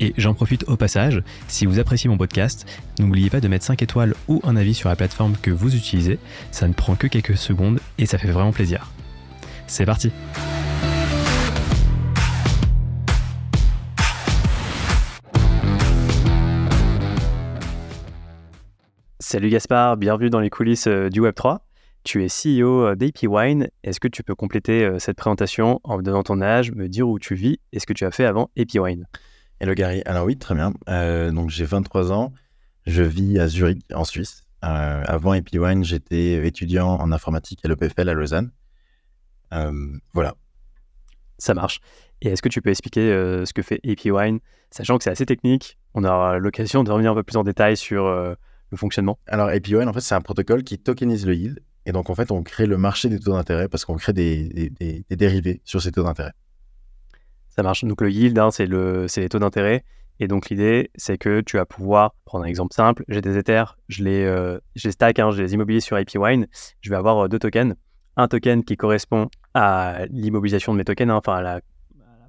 Et j'en profite au passage, si vous appréciez mon podcast, n'oubliez pas de mettre 5 étoiles ou un avis sur la plateforme que vous utilisez, ça ne prend que quelques secondes et ça fait vraiment plaisir. C'est parti Salut Gaspard, bienvenue dans les coulisses euh, du Web3. Tu es CEO euh, d'AP Wine. Est-ce que tu peux compléter euh, cette présentation en me donnant ton âge, me dire où tu vis et ce que tu as fait avant AP Hello Gary. Alors oui, très bien. Euh, donc j'ai 23 ans. Je vis à Zurich, en Suisse. Euh, avant AP1, j'étais étudiant en informatique à l'EPFL à Lausanne. Euh, voilà. Ça marche. Et est-ce que tu peux expliquer ce que fait AP sachant que c'est assez technique? On aura l'occasion de revenir un peu plus en détail sur le fonctionnement. Alors AP en fait, c'est un protocole qui tokenise le yield. Et donc, en fait, on crée le marché des taux d'intérêt parce qu'on crée des, des dérivés sur ces taux d'intérêt. Ça marche. Donc le yield, hein, c'est le, les taux d'intérêt. Et donc l'idée, c'est que tu vas pouvoir prendre un exemple simple. J'ai des Ethers, je les, euh, je les stack, hein, les immobiliers sur AP Wine. Je vais avoir euh, deux tokens. Un token qui correspond à l'immobilisation de mes tokens, hein, enfin à la,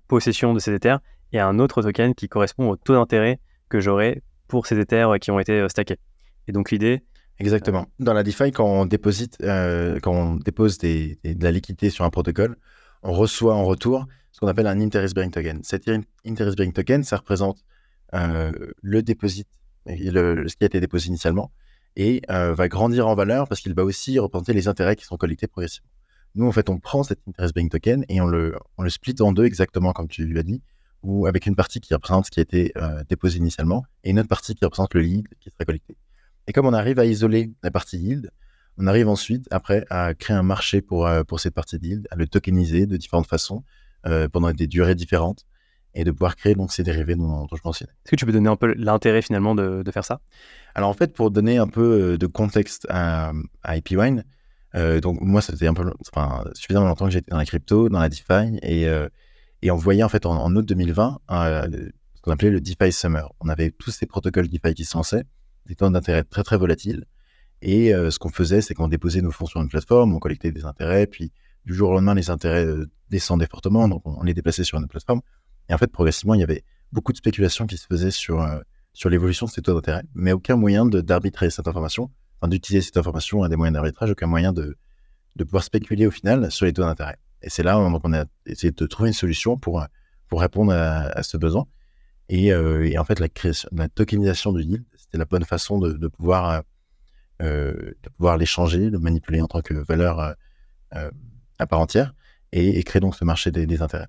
possession de ces Ethers, et un autre token qui correspond au taux d'intérêt que j'aurai pour ces Ethers euh, qui ont été stackés. Et donc l'idée, Exactement. Dans la DeFi, quand on, déposite, quand on dépose de la liquidité sur un protocole, on reçoit en retour ce qu'on appelle un interest bearing token. Cet interest bearing token, ça représente euh, le dépôt, ce qui a été déposé initialement, et euh, va grandir en valeur parce qu'il va aussi représenter les intérêts qui sont collectés progressivement. Nous, en fait, on prend cet interest bearing token et on le, on split en deux exactement comme tu lui as dit, ou avec une partie qui représente ce qui a été euh, déposé initialement et une autre partie qui représente le yield qui sera collecté. Et comme on arrive à isoler la partie yield, on arrive ensuite, après, à créer un marché pour, pour cette partie yield, à le tokeniser de différentes façons, euh, pendant des durées différentes et de pouvoir créer donc ces dérivés dont, je mentionnais. Est-ce que tu peux donner un peu l'intérêt finalement de, faire ça? Alors en fait, pour donner un peu euh, de contexte à, à IP Wine, euh, donc moi, ça faisait un peu, enfin, suffisamment longtemps que j'étais dans la crypto, dans la DeFi, et, et on voyait en fait en, août 2020 ce qu'on appelait le DeFi Summer. On avait tous ces protocoles DeFi qui se lançaient, des taux d'intérêt très très volatiles, et ce qu'on faisait, c'est qu'on déposait nos fonds sur une plateforme, on collectait des intérêts, puis du jour au lendemain, les intérêts euh, descendaient fortement, donc on, les déplaçait sur une plateforme. Et en fait, progressivement, il y avait beaucoup de spéculations qui se faisaient sur, euh, sur l'évolution de ces taux d'intérêt, mais aucun moyen d'arbitrer cette information, enfin d'utiliser cette information à des moyens d'arbitrage, aucun moyen de, de pouvoir spéculer au final sur les taux d'intérêt. Et c'est là qu'on a essayé de trouver une solution pour, pour répondre à, ce besoin. Euh, et, en fait, la, création, la tokenisation du yield, c'était la bonne façon de, de pouvoir, de pouvoir l'échanger, le manipuler en tant que valeur à part entière et, créer donc ce marché des, intérêts.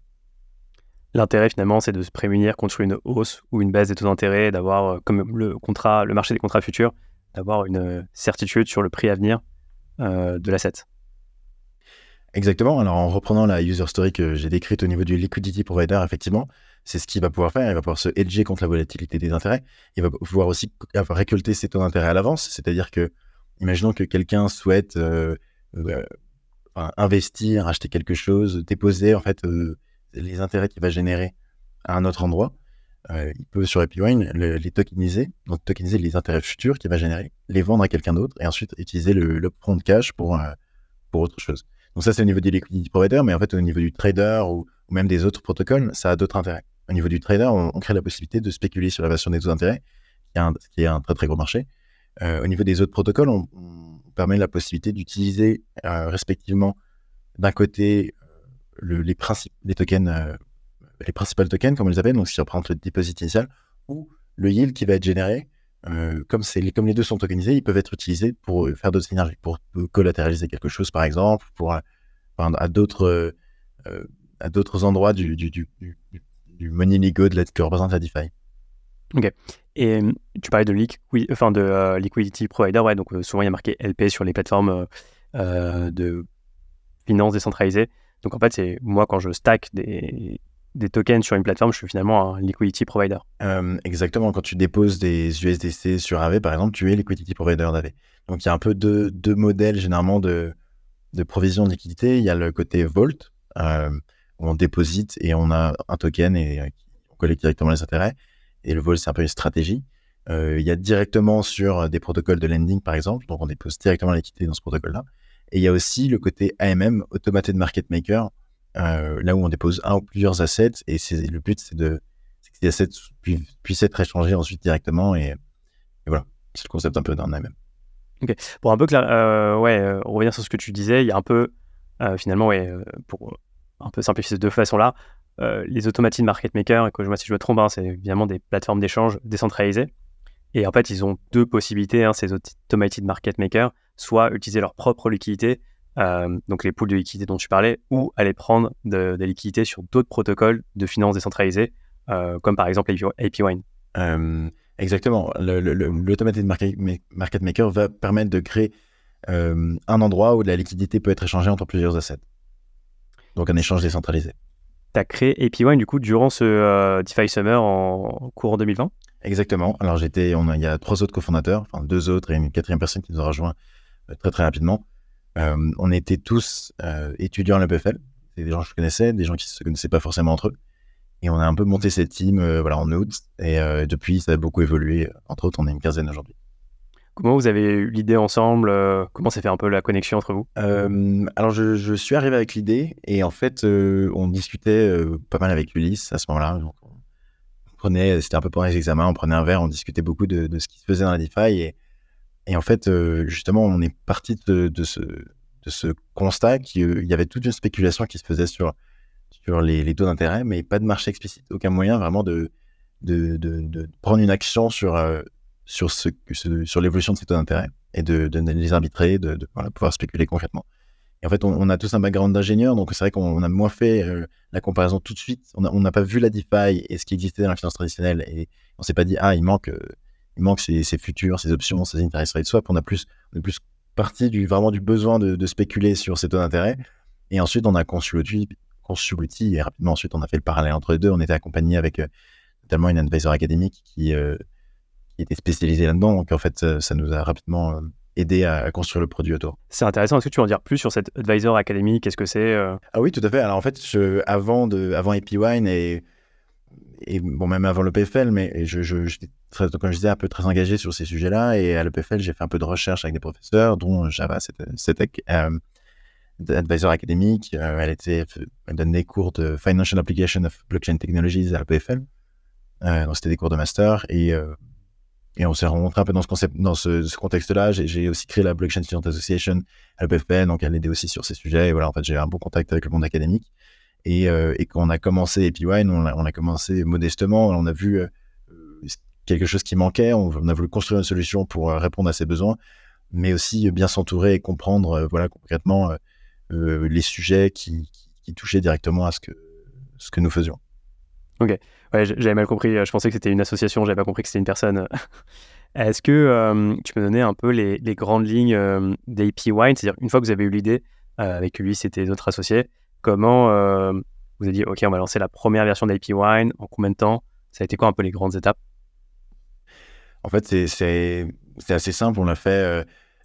L'intérêt finalement, c'est de se prémunir contre une hausse ou une baisse des taux d'intérêt, d'avoir euh, comme le contrat, le marché des contrats futurs, d'avoir une euh, certitude sur le prix à venir euh, de l'asset. Exactement. Alors en reprenant la user story que j'ai décrite au niveau du liquidity provider, effectivement, c'est ce qu'il va pouvoir faire. Il va pouvoir se hedger contre la volatilité des intérêts. Il va pouvoir aussi récolter ses taux d'intérêt à l'avance. C'est-à-dire que, imaginons que quelqu'un souhaite investir, acheter quelque chose, déposer en fait euh, les intérêts qu'il va générer à un autre endroit. Euh, il peut sur EpiWine les tokeniser, donc tokeniser les intérêts futurs qu'il va générer, les vendre à quelqu'un d'autre et ensuite utiliser le, le de cash pour, euh, pour autre chose. Donc ça c'est au niveau du liquidity provider, mais en fait au niveau du trader ou, même des autres protocoles, ça a d'autres intérêts. Au niveau du trader, on, crée la possibilité de spéculer sur la version des taux d'intérêt, qui, qui est un très très gros marché. Au niveau des autres protocoles, on permet la possibilité d'utiliser euh, respectivement d'un côté euh, les, principes, les tokens, euh, les principaux tokens, comme on les appelle, donc ce qui représente le deposit initial, ou le yield qui va être généré. comme, les deux sont tokenisés, ils peuvent être utilisés pour faire d'autres synergies, pour collatéraliser quelque chose, par exemple, pour à d'autres endroits du, money Lego de la, que représente la DeFi. Ok. Et tu parlais de, enfin de liquidity provider, ouais, donc souvent il y a marqué LP sur les plateformes de finances décentralisées. Donc en fait, c'est moi quand je stack des, des, tokens sur une plateforme, je suis finalement un liquidity provider. exactement. Quand tu déposes des USDC sur Aave, par exemple, tu es liquidity provider d'Aave. Donc il y a un peu deux, deux modèles généralement de, de provision de liquidité, il y a le côté Vault, où on déposite et on a un token et on collecte directement les intérêts. Et le Vault, c'est un peu une stratégie. il y a directement sur des protocoles de lending, par exemple, donc on dépose directement la liquidité dans ce protocole-là. Et il y a aussi le côté AMM, Automated Market Maker, là où on dépose un ou plusieurs assets. Et le but, c'est que ces assets puissent être échangés ensuite directement. Et, voilà, c'est le concept un peu d'un AMM. Ok. Pour un peu euh, ouais, euh, revenir sur ce que tu disais, il y a un peu, euh, finalement, pour un peu simplifier ces deux façons-là, les automated market makers, et que si je me trompe, hein, c'est évidemment des plateformes d'échange décentralisées. Et en fait, ils ont deux possibilités, hein, ces automated market makers, soit utiliser leur propre liquidité, donc les pools de liquidité dont tu parlais, ou aller prendre des liquidités sur d'autres protocoles de finances décentralisées, comme par exemple APWine. Exactement. L'automated market, market maker va permettre de créer euh, un endroit où la liquidité peut être échangée entre plusieurs assets. Donc un échange décentralisé. Tu as créé APY du coup durant ce euh, DeFi Summer en courant 2020 Exactement. Alors j'étais, il y a trois autres cofondateurs, enfin deux autres et une quatrième personne qui nous a rejoint euh, très très rapidement. on était tous étudiants à l'EPFL. C'est des gens que je connaissais, des gens qui ne se connaissaient pas forcément entre eux. Et on a un peu monté cette team euh, voilà, en août. Et euh, depuis, ça a beaucoup évolué. Entre autres, on est une quinzaine aujourd'hui. Comment vous avez eu l'idée ensemble euh, Comment s'est fait un peu la connexion entre vous? Alors, je, suis arrivé avec l'idée et en fait, on discutait pas mal avec Ulysse à ce moment-là. c'était un peu pendant les examens, on prenait un verre, on discutait beaucoup de, ce qui se faisait dans la DeFi et, en fait, justement, on est parti de, ce, constat qu'il y avait toute une spéculation qui se faisait sur les, taux d'intérêt, mais pas de marché explicite. Aucun moyen vraiment de, prendre une action sur, euh, sur, sur l'évolution de ces taux d'intérêt et de, les arbitrer, de, pouvoir spéculer concrètement. Et en fait, on, a tous un background d'ingénieur, donc c'est vrai qu'on a moins fait euh, la comparaison tout de suite. On n'a pas vu la DeFi et ce qui existait dans la finance traditionnelle et on s'est pas dit, ah, il manque, euh, il manque ces, futurs, ces options, ces interest rate swap. On a plus, on est plus parti du, vraiment du besoin de, spéculer sur ces taux d'intérêt. Et ensuite, on a conçu l'outil, conçu l'outil et rapidement ensuite on a fait le parallèle entre les deux. On était accompagné avec euh, notamment une advisor académique qui, qui était spécialisée là-dedans. Donc en fait, ça, nous a rapidement euh, aidé à, construire le produit autour. C'est intéressant. Est-ce que tu veux en dire plus sur cette advisor académique Qu'est-ce que c'est Ah oui, tout à fait. Alors en fait, je, avant, de, avant Wine et, et bon, même avant le PFL, mais je, très, comme je disais, un peu très engagé sur ces sujets-là. Et à l'EPFL, j'ai fait un peu de recherche avec des professeurs, dont Java, c'était advisor académique. Euh, elle, était, elle donne des cours de Financial Application of Blockchain Technologies à l'EPFL. Euh, donc, c'était des cours de master. Et, euh, et on s'est rencontré un peu dans ce, concept, dans ce, contexte-là. J'ai aussi créé la Blockchain Student Association à l'EPFL. Donc, elle aidait aussi sur ces sujets. Et voilà, en fait, j'ai un bon contact avec le monde académique. Et, et quand on a commencé EpiWine, on a, on a commencé modestement. On a vu quelque chose qui manquait. On, a voulu construire une solution pour répondre à ses besoins, mais aussi bien s'entourer et comprendre, voilà, concrètement, euh, les sujets qui, touchaient directement à ce que, ce que nous faisions. Ok, j'avais mal compris. Je pensais que c'était une association, j'avais pas compris que c'était une personne. Est-ce que euh, tu peux donner un peu les, grandes lignes euh, d'AP Wine? C'est-à-dire, une fois que vous avez eu l'idée, avec lui, c'était notre associé, comment vous avez dit, OK, on va lancer la première version d'AP Wine, en combien de temps? Ça a été quoi un peu les grandes étapes? En fait, c'est assez simple. On l'a fait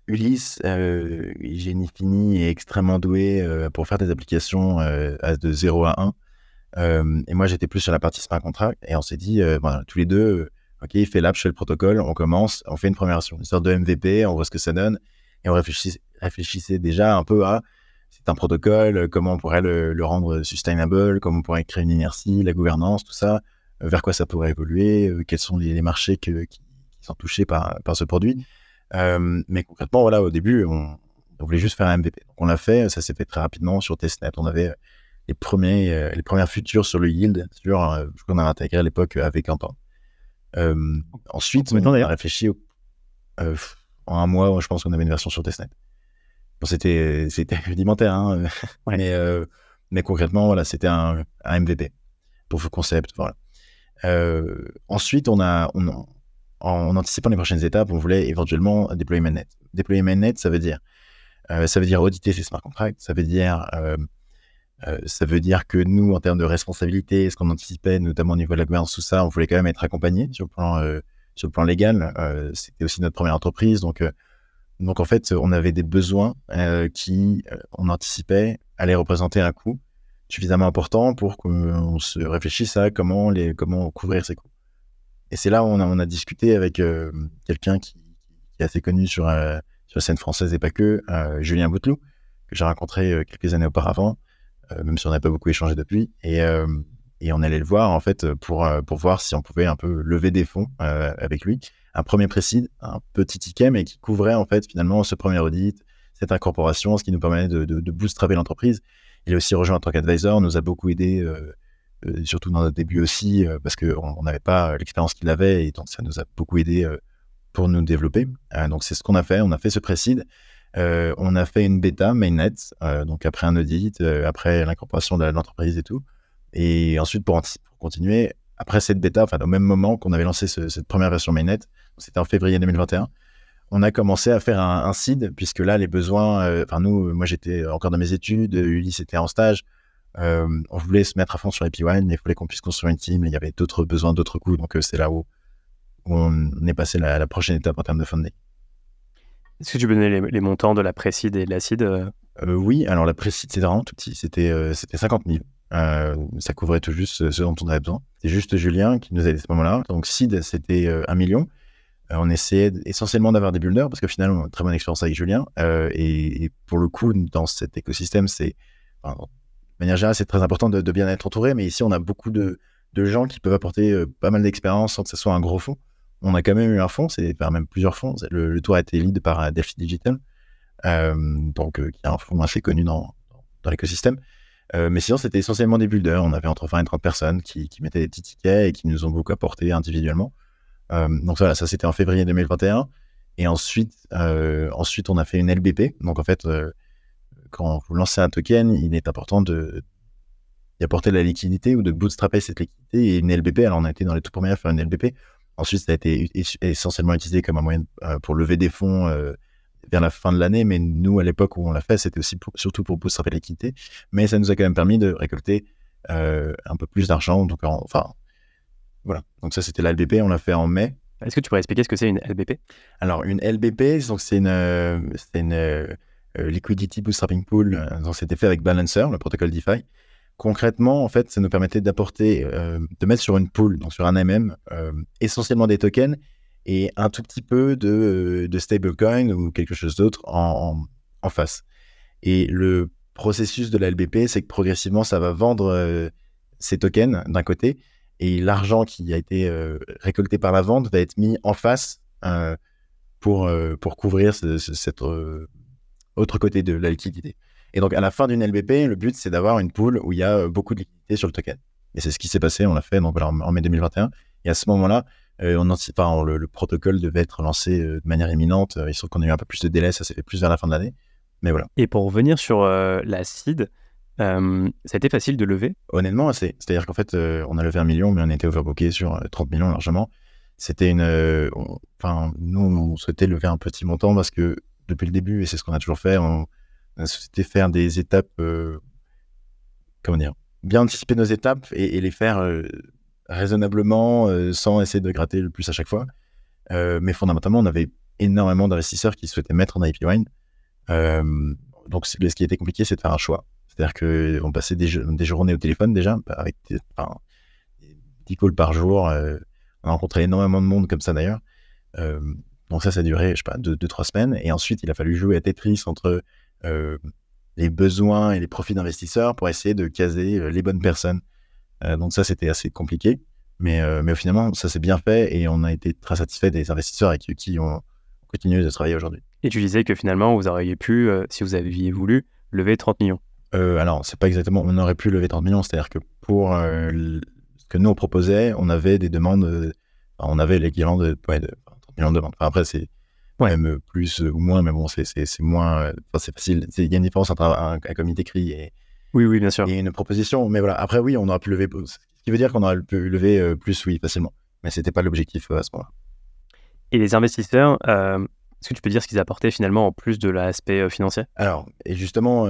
Ulysse, euh, génie fini et extrêmement doué euh, pour faire des applications euh, de 0 à 1. Et moi, j'étais plus sur la partie smart contract. Et on s'est dit, tous les deux, OK, il fait l'app, je fais le protocole, on commence, on fait une première version, une sorte de MVP, on voit ce que ça donne. Et on réfléchissait, déjà un peu à, c'est un protocole, comment on pourrait le, rendre sustainable, comment on pourrait créer une inertie, la gouvernance, tout ça, vers quoi ça pourrait évoluer, quels sont les, marchés qui, sont touchés par, par ce produit. Euh, mais concrètement, voilà, au début, on, voulait juste faire un MVP. Donc on l'a fait, ça s'est fait très rapidement sur testnet. On avait les premiers, euh, les premières futures sur le yield, sur euh, ce qu'on a intégré à l'époque avec un temps. ensuite, on a réfléchi en un mois, je pense qu'on avait une version sur testnet. Bon, c'était c'était rudimentaire, hein, mais, mais concrètement, voilà, c'était un, un, MVP pour le concept. Voilà. ensuite, on a, on, en anticipant les prochaines étapes, on voulait éventuellement déployer mainnet. Déployer mainnet, ça veut dire, euh, ça veut dire auditer ces smart contracts, ça veut dire, euh, euh, ça veut dire que nous, en termes de responsabilité, ce qu'on anticipait, notamment au niveau de la gouvernance, tout ça, on voulait quand même être accompagné sur le plan, sur le plan légal. C'était aussi notre première entreprise, donc donc en fait, on avait des besoins qui, on anticipait, allaient représenter un coût suffisamment important pour qu'on se réfléchisse à comment, les, comment couvrir ces coûts. Et c'est là où on a, discuté avec quelqu'un qui, est assez connu sur la scène française et pas que, Julien Bouteloup, que j'ai rencontré quelques années auparavant, même si on n'a pas beaucoup échangé depuis. Et, et on allait le voir en fait pour, pour voir si on pouvait un peu lever des fonds avec lui un premier précide, un petit ticket, mais qui couvrait en fait finalement ce premier audit, cette incorporation, ce qui nous permettait de, de, l'entreprise. Il a aussi rejoint en tant qu'advisor, nous a beaucoup aidé, euh, euh, surtout dans notre début aussi, euh, parce qu'on n'avait pas l'expérience qu'il avait, et donc ça nous a beaucoup aidé pour nous développer. donc c'est ce qu'on a fait, on a fait ce précide. On a fait une bêta mainnet, donc après un audit, après l'incorporation de l'entreprise et tout. Et ensuite, pour, continuer, après cette bêta, enfin au même moment qu'on avait lancé cette première version mainnet, c'était en février 2021, on a commencé à faire un, seed, puisque là, les besoins, euh, enfin nous, moi j'étais encore dans mes études, Ulysse était en stage, euh, on voulait se mettre à fond sur One, mais il fallait qu'on puisse construire une team, il y avait d'autres besoins, d'autres coûts, donc euh, c'est là où, on est passé la, la prochaine étape en termes de funding. Est-ce que tu peux donner les, montants de la précide et de l'acide Oui, alors la précide, c'était vraiment tout petit, c'était 50 000. Euh, ça couvrait tout juste ce dont on avait besoin. C'est juste Julien qui nous a aidé à ce moment-là. Donc, seed, c'était euh, un million. Euh, on essayait essentiellement d'avoir des builders parce que finalement, on a une très bonne expérience avec Julien. Et, pour le coup, dans cet écosystème, c'est, de manière générale, c'est très important de, bien être entouré. Mais ici, on a beaucoup de, gens qui peuvent apporter pas mal d'expérience sans que ce soit un gros fonds. On a quand même eu un fonds, c'est même plusieurs fonds. Le, tour a été lead par Delphi Digital, donc qui est un fonds assez connu dans, l'écosystème. Euh, mais sinon, c'était essentiellement des builders. On avait entre 20 et 30 personnes qui, mettaient des petits tickets et qui nous ont beaucoup apporté individuellement. Euh, donc voilà, ça c'était en février 2021. Et ensuite, euh, ensuite, on a fait une LBP. Donc en fait, euh, quand vous lancez un token, il est important de d'y apporter de la liquidité ou de bootstrapper cette liquidité. Et une LBP, alors on a été dans les tout premiers à faire une LBP. Ensuite, ça a été essentiellement utilisé comme un moyen pour lever des fonds vers la fin de l'année, mais nous, à l'époque où on l'a fait, c'était aussi surtout pour bootstrapper l'équité. Mais ça nous a quand même permis de récolter euh, un peu plus d'argent. Donc, enfin, voilà. Donc ça, c'était la LBP. On l'a fait en mai. Est-ce que tu pourrais expliquer ce que c'est une LBP Alors, une LBP, donc c'est une, une euh, liquidity bootstrapping pool. Donc, c'était fait avec Balancer, le protocole DeFi. Concrètement, en fait, ça nous permettait d'apporter, euh, de mettre sur une pool, donc sur un MM, essentiellement des tokens et un tout petit peu de, de stablecoin ou quelque chose d'autre en, face. Et le processus de la LBP, c'est que progressivement, ça va vendre euh, ces tokens d'un côté et l'argent qui a été euh, récolté par la vente va être mis en face euh, pour, pour couvrir ce, cet autre côté de la liquidité. Et donc, à la fin d'une LBP, le but, c'est d'avoir une pool où il y a beaucoup de liquidité sur le token. Et c'est ce qui s'est passé, on l'a fait donc, en mai 2021. Et à ce moment-là, euh, on enfin, le, protocole devait être lancé euh, de manière imminente. Euh, il se trouve qu'on a eu un peu plus de délai, ça s'est fait plus vers la fin de l'année. Mais voilà. Et pour revenir sur la seed, ça a été facile de lever? Honnêtement, assez. C'est-à-dire qu'en fait, on a levé un million, mais on était overbooké sur 30 millions largement. C'était une. Enfin, nous, on souhaitait lever un petit montant parce que depuis le début, et c'est ce qu'on a toujours fait, on, a souhaité faire des étapes. comment dire Bien anticiper nos étapes et, les faire raisonnablement, euh, sans essayer de gratter le plus à chaque fois. Euh, mais fondamentalement, on avait énormément d'investisseurs qui souhaitaient mettre en IP Wine. Euh, donc, ce qui était compliqué, c'est de faire un choix. C'est-à-dire qu'on passait des, des, journées au téléphone déjà, avec des, enfin, 10 calls par jour. on a rencontré énormément de monde comme ça d'ailleurs. donc ça, ça a duré, je sais pas, 2-3 deux, trois semaines. Et ensuite, il a fallu jouer à Tetris entre les besoins et les profits d'investisseurs pour essayer de caser les bonnes personnes euh, donc ça, c'était assez compliqué. Mais, euh, mais finalement, ça s'est bien fait et on a été très satisfait des investisseurs avec qui on continue de travailler aujourd'hui. Et tu disais que finalement, vous auriez pu, euh, si vous aviez voulu, lever 30 millions. Euh, alors, c'est pas exactement, on aurait pu lever 30 millions, c'est-à-dire que pour ce que nous on proposait, on avait des demandes, on avait l'équivalent de, 30 millions de demandes. après, c'est même plus ou moins, mais bon, c'est moins, c'est facile. Il y a une différence entre un, un comité écrit et, oui, oui, bien sûr. Et une proposition. Mais voilà, après, oui, on aurait pu lever. Ce qui veut dire qu'on aurait pu lever euh, plus, oui, facilement. Mais ce n'était pas l'objectif euh, à ce moment-là. Et les investisseurs, euh, est-ce que tu peux dire ce qu'ils apportaient finalement en plus de l'aspect financier? Alors, et justement,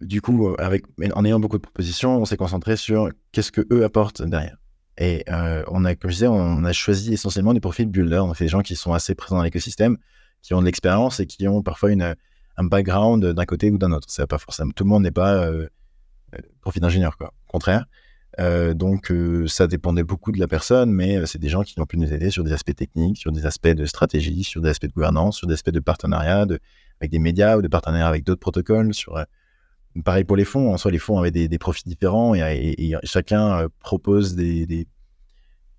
du coup, avec, en ayant beaucoup de propositions, on s'est concentré sur qu'est-ce que eux apportent derrière. Et on a, comme je disais, on a choisi essentiellement des profils builders. On fait des gens qui sont assez présents dans l'écosystème, qui ont de l'expérience et qui ont parfois une, un background d'un côté ou d'un autre. Pas forcément tout le monde n'est pas euh, profil d'ingénieur, quoi. Au contraire. donc ça dépendait beaucoup de la personne, mais c'est des gens qui ont pu nous aider sur des aspects techniques, sur des aspects de stratégie, sur des aspects de gouvernance, sur des aspects de partenariat avec des médias ou de partenariat avec d'autres protocoles, sur Pareil pour les fonds. En soi, les fonds avaient des, profits différents et, chacun euh, propose des,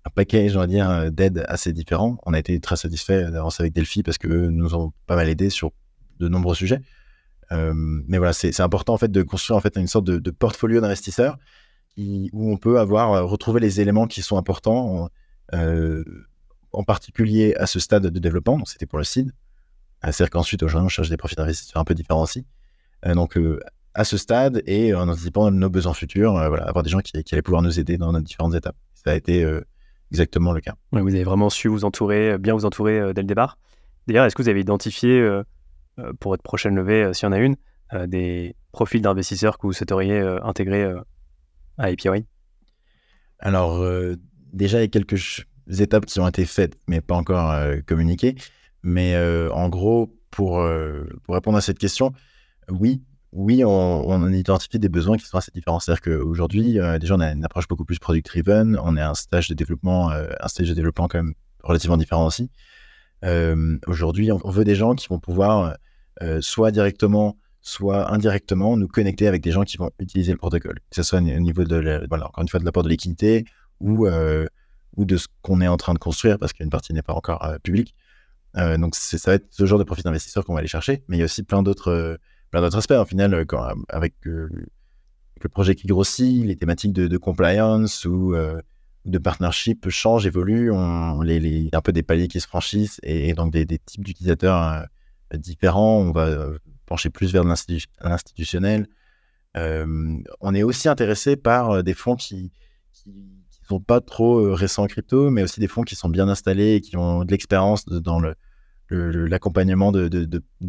un package, on dire, euh, d'aides assez différents. On a été très satisfait d'avancer avec Delphi parce que nous ont pas mal aidé sur de nombreux sujets. Euh, mais voilà, c'est important en fait de construire en fait une sorte de, portfolio d'investisseurs où on peut avoir retrouver les éléments qui sont importants, en particulier à ce stade de développement. C'était pour le seed. C'est-à-dire qu'ensuite, aujourd'hui, on cherche des profits d'investisseurs un peu différents aussi. donc, à ce stade et en anticipant nos besoins futurs, euh, voilà, avoir des gens qui, allaient pouvoir nous aider dans nos différentes étapes. Ça a été euh, exactement le cas. vous avez vraiment su vous entourer, bien vous entourer dès le départ. D'ailleurs, est-ce que vous avez identifié euh, pour votre prochaine levée, s'il y en a une, des profils d'investisseurs que vous souhaiteriez intégrer à API Alors, déjà, il y a quelques étapes qui ont été faites, mais pas encore communiquées. Mais en gros, pour, pour répondre à cette question, oui, oui, on, on, identifie des besoins qui sont assez différents. C'est-à-dire qu'aujourd'hui, euh, déjà, on a une approche beaucoup plus product-driven. On à un stage de développement, euh, un stage de développement quand même relativement différent aussi. Euh, aujourd'hui, on, veut des gens qui vont pouvoir soit directement, soit indirectement nous connecter avec des gens qui vont utiliser le protocole. Que ce soit au niveau de, voilà, encore une fois, de l'apport de liquidité ou, ou de ce qu'on est en train de construire parce qu'une partie n'est pas encore publique. donc, ça va être ce genre de profit d'investisseurs qu'on va aller chercher. Mais il y a aussi plein d'autres plein d'autres aspects. Au final, euh, quand, avec euh, le projet qui grossit, les thématiques de, compliance ou euh, de partnership changent, évoluent, on, les, les, un peu des paliers qui se franchissent et, donc des, types d'utilisateurs différents. On va pencher plus vers l'institutionnel. on est aussi intéressé par des fonds qui, qui, sont pas trop récents en crypto, mais aussi des fonds qui sont bien installés et qui ont de l'expérience dans le, l'accompagnement de,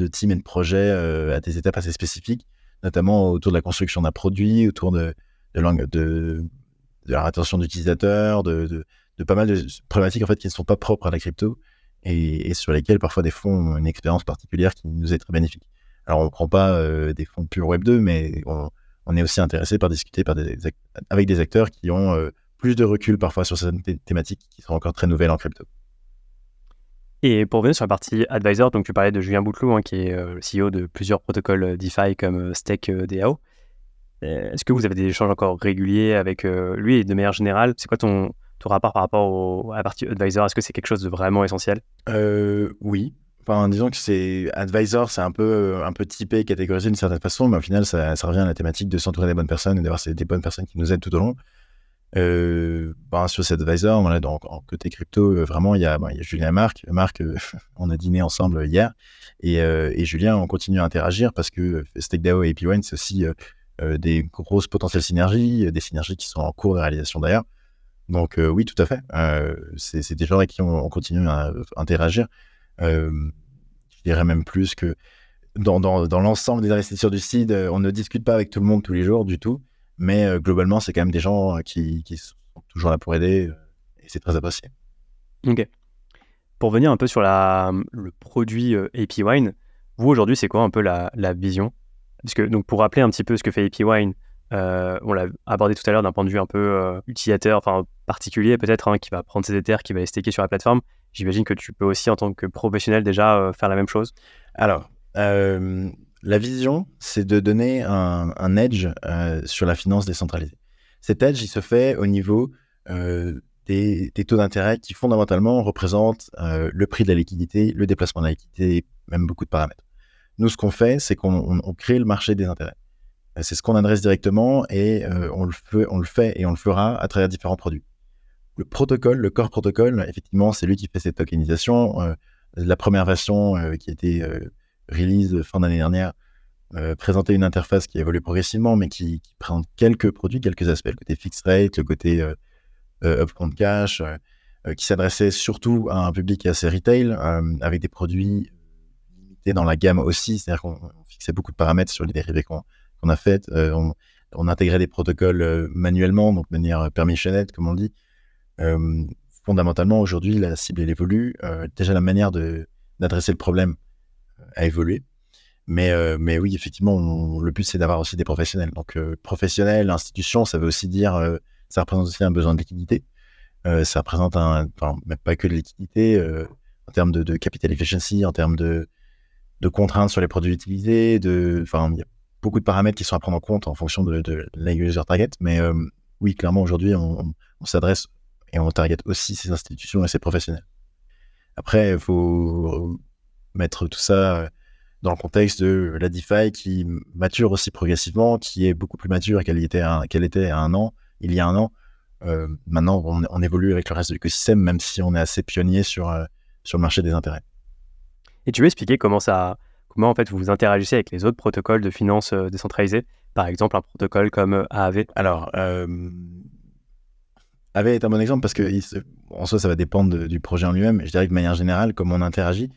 teams et de projets euh, à des étapes assez spécifiques, notamment autour de la construction d'un produit, autour de, la rétention d'utilisateurs, de, pas mal de problématiques en fait qui ne sont pas propres à la crypto et, sur lesquelles parfois des fonds ont une expérience particulière qui nous est très bénéfique. Alors on ne prend pas euh, des fonds purs Web 2, mais on, est aussi intéressé par discuter avec des acteurs qui ont euh, plus de recul parfois sur certaines thématiques qui sont encore très nouvelles en crypto. Et pour revenir sur la partie advisor, donc tu parlais de Julien Bouteloup, hein, qui est euh, le CEO de plusieurs protocoles euh, DeFi comme euh, Stake DAO. Est-ce que vous avez des échanges encore réguliers avec lui et de manière générale, c'est quoi ton, ton rapport par rapport à la partie advisor? Est-ce que c'est quelque chose de vraiment essentiel? Oui. Enfin, disons que c'est advisor, c'est un peu un peu typé, catégorisé d'une certaine façon, mais au final, ça, ça revient à la thématique de s'entourer des bonnes personnes et d'avoir des bonnes personnes qui nous aident tout au long. Euh, ben, sur cet advisor, donc en côté crypto, euh, vraiment, il y, a, ben, Julien et Marc. Marc, euh, on a dîné ensemble hier. Et, et, Julien, on continue à interagir parce que StakeDAO et AP1, c'est aussi des grosses potentielles synergies, des synergies qui sont en cours de réalisation d'ailleurs. Donc oui, tout à fait. c'est des gens avec qui on, continue à interagir. je dirais même plus que dans, dans, dans l'ensemble des investisseurs du CID, on ne discute pas avec tout le monde tous les jours du tout. Mais euh, globalement, c'est quand même des gens euh, qui, sont toujours là pour aider euh, et c'est très apprécié. Ok. Pour venir un peu sur la, le produit AP Wine, vous aujourd'hui, c'est quoi un peu la, la, vision? Parce que donc pour rappeler un petit peu ce que fait AP Wine, on l'a abordé tout à l'heure d'un point de vue un peu utilisateur, enfin particulier peut-être, hein, qui va prendre ses Ethers, qui va les staker sur la plateforme. J'imagine que tu peux aussi, en tant que professionnel, déjà faire la même chose. Alors, la vision, c'est de donner un, edge euh, sur la finance décentralisée. Cet edge, il se fait au niveau euh, des, taux d'intérêt qui fondamentalement représentent euh, le prix de la liquidité, le déplacement de la liquidité, même beaucoup de paramètres. Nous, ce qu'on fait, c'est qu'on crée le marché des intérêts. C'est ce qu'on adresse directement et on, le fait, on le fait et on le fera à travers différents produits. Le protocole, le core protocole, effectivement, c'est lui qui fait cette tokenisation. la première version qui été release fin d'année dernière, euh, présenter une interface qui évolue progressivement, mais qui, qui, présente quelques produits, quelques aspects, le côté fixed rate, le côté euh, euh upfront cash, euh, qui s'adressait surtout à un public assez retail, avec des produits limités dans la gamme aussi, c'est-à-dire qu'on fixait beaucoup de paramètres sur les dérivés qu'on a fait, on, intégrait des protocoles manuellement, donc de manière permissionnette, comme on dit. fondamentalement, aujourd'hui, la cible, elle évolue. déjà, la manière d'adresser le problème a évolué. Mais, mais oui, effectivement, le but, c'est d'avoir aussi des professionnels. Donc, professionnel, institution, ça veut aussi dire, ça représente aussi un besoin de liquidité. ça représente un, enfin, même pas que de liquidité, en termes de, capital efficiency, en termes de, de contraintes sur les produits utilisés, de, enfin, il y a beaucoup de paramètres qui sont à prendre en compte en fonction de, de la user target. Mais oui, clairement, aujourd'hui, on s'adresse et on target aussi ces institutions et ces professionnels. Après, il faut mettre tout ça dans le contexte de la DeFi qui mature aussi progressivement, qui est beaucoup plus mature qu'elle était, qu'elle était à un an, il y a un an. Euh, maintenant, on, évolue avec le reste de l'écosystème, même si on est assez pionnier sur, euh, sur le marché des intérêts. Et tu veux expliquer comment ça, comment en fait vous interagissez avec les autres protocoles de finance euh, décentralisés, par exemple un protocole comme AAV Alors, AAV est un bon exemple parce que en soi, ça va dépendre du projet en lui-même. Je dirais que de manière générale, comme on interagit,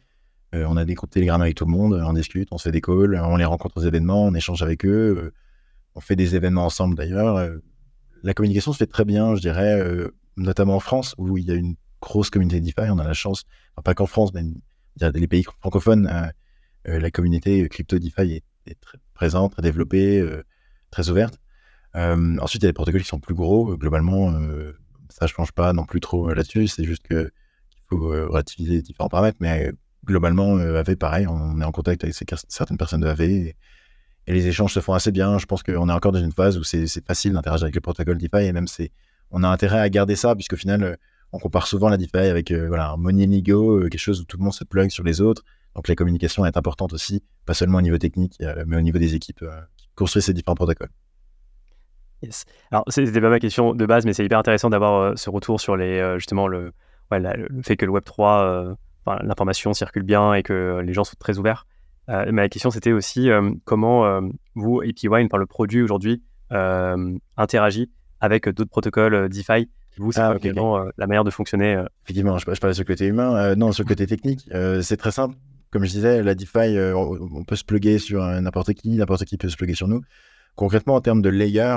euh, on a des groupes Telegram avec tout le monde, on discute, on se fait des calls, on les rencontre aux événements, on échange avec eux, euh, on fait des événements ensemble d'ailleurs. Euh, la communication se fait très bien, je dirais, notamment en France, où il y a une grosse communauté DeFi. On a la chance, pas qu'en France, mais les pays francophones, la communauté crypto DeFi est, très présente, très développée, très ouverte. ensuite, il y a des protocoles qui sont plus gros. Globalement, ça ne change pas non plus trop là-dessus. C'est juste qu'il faut relativiser différents paramètres. Mais globalement, euh, AV, pareil, on est en contact avec certaines personnes de AV et, les échanges se font assez bien. Je pense qu'on est encore dans une phase où c'est facile d'interagir avec le protocole DeFi et même on a intérêt à garder ça puisqu'au final, euh, on compare souvent la DeFi avec euh, voilà, un Ligo, quelque chose où tout le monde se plug sur les autres. Donc la communication est importante aussi, pas seulement au niveau technique, mais au niveau des équipes qui construisent ces différents protocoles. Yes. Alors, c'était pas ma question de base, mais c'est hyper intéressant d'avoir ce retour sur les, justement le, le fait que le Web3 l'information circule bien et que les gens sont très ouverts. Euh, ma question, c'était aussi euh, comment euh, vous, AP Wine, par le produit aujourd'hui, interagit avec d'autres protocoles DeFi? Vous, c'est ah, la manière de fonctionner Effectivement, je, je parlais sur le côté humain. non, sur le côté technique, c'est très simple. Comme je disais, la DeFi, on, peut se plugger sur n'importe qui, n'importe qui peut se plugger sur nous. Concrètement, en termes de layer,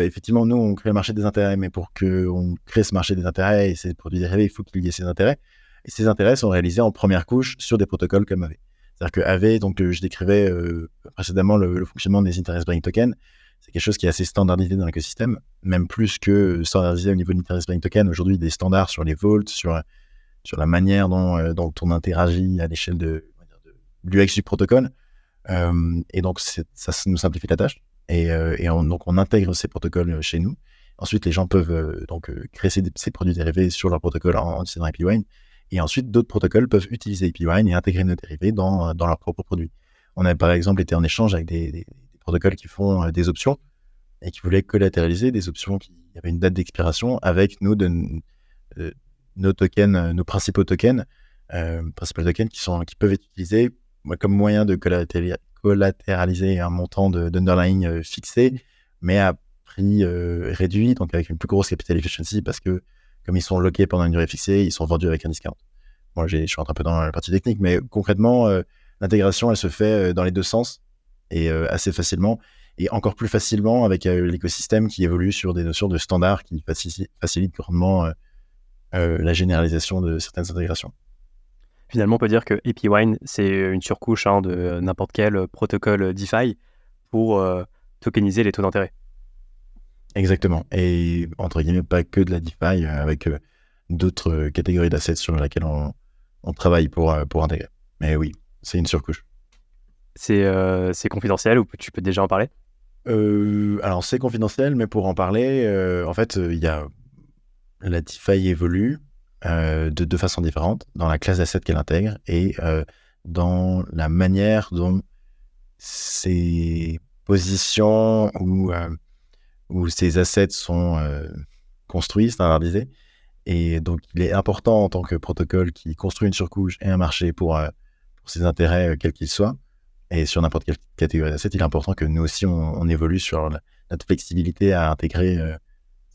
effectivement, nous, on crée le marché des intérêts, mais pour qu'on crée ce marché des intérêts et ces produits dérivés, il faut qu'il y ait ces intérêts. Et ces intérêts sont réalisés en première couche sur des protocoles comme AV. C'est-à-dire que AV, donc euh, je décrivais euh, précédemment le, fonctionnement des interest bearing tokens, c'est quelque chose qui est assez standardisé dans l'écosystème, même plus que standardisé au niveau de l'interest bearing token. Aujourd'hui, des standards sur les vaults, sur, sur la manière dont, euh, on interagit à l'échelle de, de l'UX du protocole. et donc, ça nous simplifie la tâche. Et, et on, donc, on intègre ces protocoles chez nous. Ensuite, les gens peuvent donc créer ces, produits dérivés sur leur protocole en, en IPWine. Et ensuite, d'autres protocoles peuvent utiliser API et intégrer nos dérivés dans, dans leurs propres produits. On a par exemple été en échange avec des, protocoles qui font euh, des options et qui voulaient collatéraliser des options qui avaient une date d'expiration avec nos, de, euh, nos tokens, euh, nos principaux tokens, principaux tokens qui, sont, qui peuvent être utilisés comme moyen de collatéraliser un montant d'underlying fixé, mais à prix réduit, donc avec une plus grosse capital efficiency parce que comme ils sont loqués pendant une durée fixée, ils sont vendus avec un discount. Moi, je suis un peu dans la partie technique, mais concrètement, euh, l'intégration, elle se fait euh, dans les deux sens et euh, assez facilement, et encore plus facilement avec l'écosystème qui évolue sur des notions de standards qui facilitent grandement la généralisation de certaines intégrations. Finalement, on peut dire que APWine, c'est une surcouche hein, de n'importe quel protocole DeFi pour tokeniser les taux d'intérêt. Exactement. Et entre guillemets, pas que de la DeFi, euh, avec euh, d'autres euh, catégories d'assets sur lesquelles on, travaille pour, pour intégrer. Mais oui, c'est une surcouche. C'est confidentiel ou tu peux déjà en parler? Alors, c'est confidentiel, mais pour en parler, en fait, il y a la DeFi évolue de deux façons différentes dans la classe d'assets qu'elle intègre et dans la manière dont ses positions ou où ces assets sont euh, construits, standardisés. Et donc, il est important en tant que protocole qui construit une surcouche et un marché pour, euh, pour ses intérêts, euh, quels qu'ils soient, et sur n'importe quelle catégorie d'assets, il est important que nous aussi, on, évolue sur notre flexibilité à intégrer